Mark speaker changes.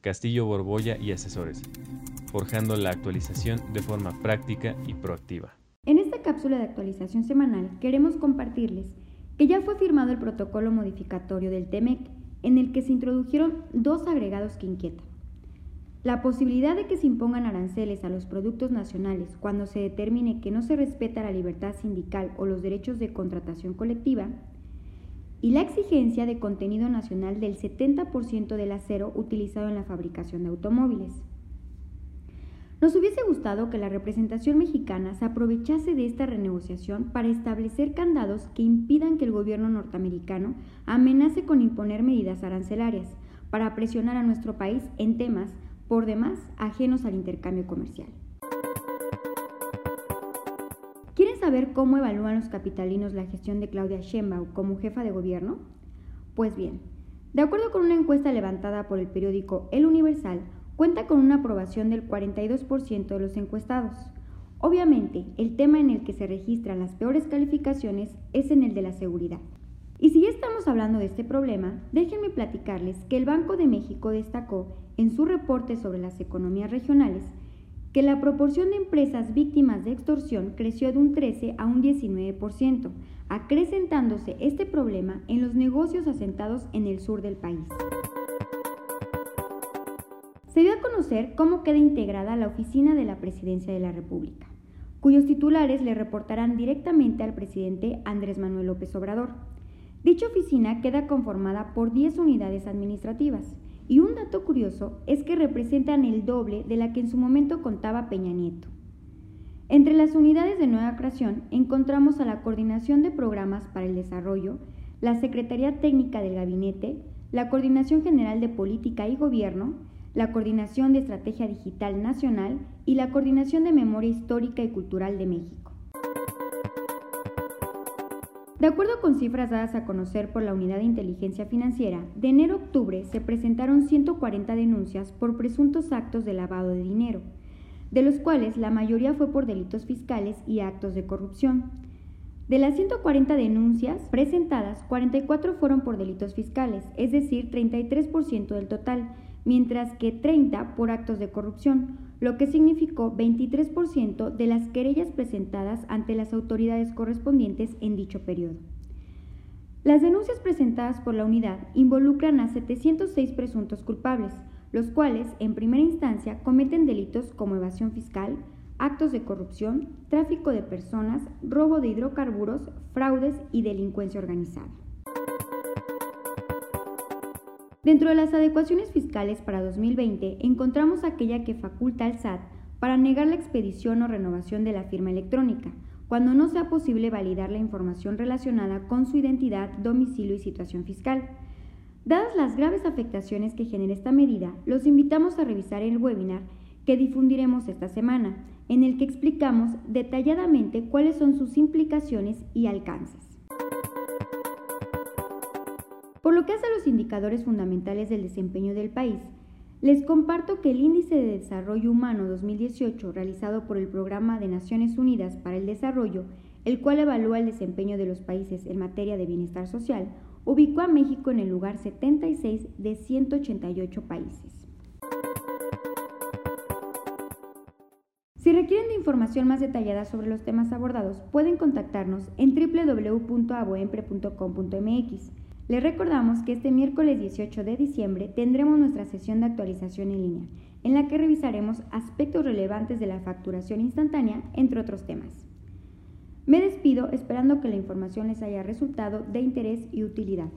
Speaker 1: Castillo Borbolla y Asesores, forjando la actualización de forma práctica y proactiva.
Speaker 2: En esta cápsula de actualización semanal queremos compartirles que ya fue firmado el protocolo modificatorio del TEMEC, en el que se introdujeron dos agregados que inquietan. La posibilidad de que se impongan aranceles a los productos nacionales cuando se determine que no se respeta la libertad sindical o los derechos de contratación colectiva y la exigencia de contenido nacional del 70% del acero utilizado en la fabricación de automóviles. Nos hubiese gustado que la representación mexicana se aprovechase de esta renegociación para establecer candados que impidan que el gobierno norteamericano amenace con imponer medidas arancelarias para presionar a nuestro país en temas por demás ajenos al intercambio comercial. ¿Quieren saber cómo evalúan los capitalinos la gestión de Claudia Sheinbaum como jefa de gobierno? Pues bien, de acuerdo con una encuesta levantada por el periódico El Universal, cuenta con una aprobación del 42% de los encuestados. Obviamente, el tema en el que se registran las peores calificaciones es en el de la seguridad. Y si ya estamos hablando de este problema, déjenme platicarles que el Banco de México destacó en su reporte sobre las economías regionales que la proporción de empresas víctimas de extorsión creció de un 13 a un 19%, acrecentándose este problema en los negocios asentados en el sur del país. Se dio a conocer cómo queda integrada la oficina de la Presidencia de la República, cuyos titulares le reportarán directamente al presidente Andrés Manuel López Obrador. Dicha oficina queda conformada por 10 unidades administrativas y un dato curioso es que representan el doble de la que en su momento contaba Peña Nieto. Entre las unidades de nueva creación encontramos a la Coordinación de Programas para el Desarrollo, la Secretaría Técnica del Gabinete, la Coordinación General de Política y Gobierno, la Coordinación de Estrategia Digital Nacional y la Coordinación de Memoria Histórica y Cultural de México. De acuerdo con cifras dadas a conocer por la Unidad de Inteligencia Financiera, de enero a octubre se presentaron 140 denuncias por presuntos actos de lavado de dinero, de los cuales la mayoría fue por delitos fiscales y actos de corrupción. De las 140 denuncias presentadas, 44 fueron por delitos fiscales, es decir, 33% del total, mientras que 30 por actos de corrupción, lo que significó 23% de las querellas presentadas ante las autoridades correspondientes en dicho periodo. Las denuncias presentadas por la unidad involucran a 706 presuntos culpables, los cuales, en primera instancia, cometen delitos como evasión fiscal, actos de corrupción, tráfico de personas, robo de hidrocarburos, fraudes y delincuencia organizada. Dentro de las adecuaciones fiscales para 2020 encontramos aquella que faculta al SAT para negar la expedición o renovación de la firma electrónica, cuando no sea posible validar la información relacionada con su identidad, domicilio y situación fiscal. Dadas las graves afectaciones que genera esta medida, los invitamos a revisar el webinar que difundiremos esta semana, en el que explicamos detalladamente cuáles son sus implicaciones y alcances. Por lo que hace a los indicadores fundamentales del desempeño del país, les comparto que el Índice de Desarrollo Humano 2018 realizado por el Programa de Naciones Unidas para el Desarrollo, el cual evalúa el desempeño de los países en materia de bienestar social, ubicó a México en el lugar 76 de 188 países. Si requieren de información más detallada sobre los temas abordados, pueden contactarnos en www.aboempre.com.mx les recordamos que este miércoles 18 de diciembre tendremos nuestra sesión de actualización en línea, en la que revisaremos aspectos relevantes de la facturación instantánea, entre otros temas. Me despido esperando que la información les haya resultado de interés y utilidad.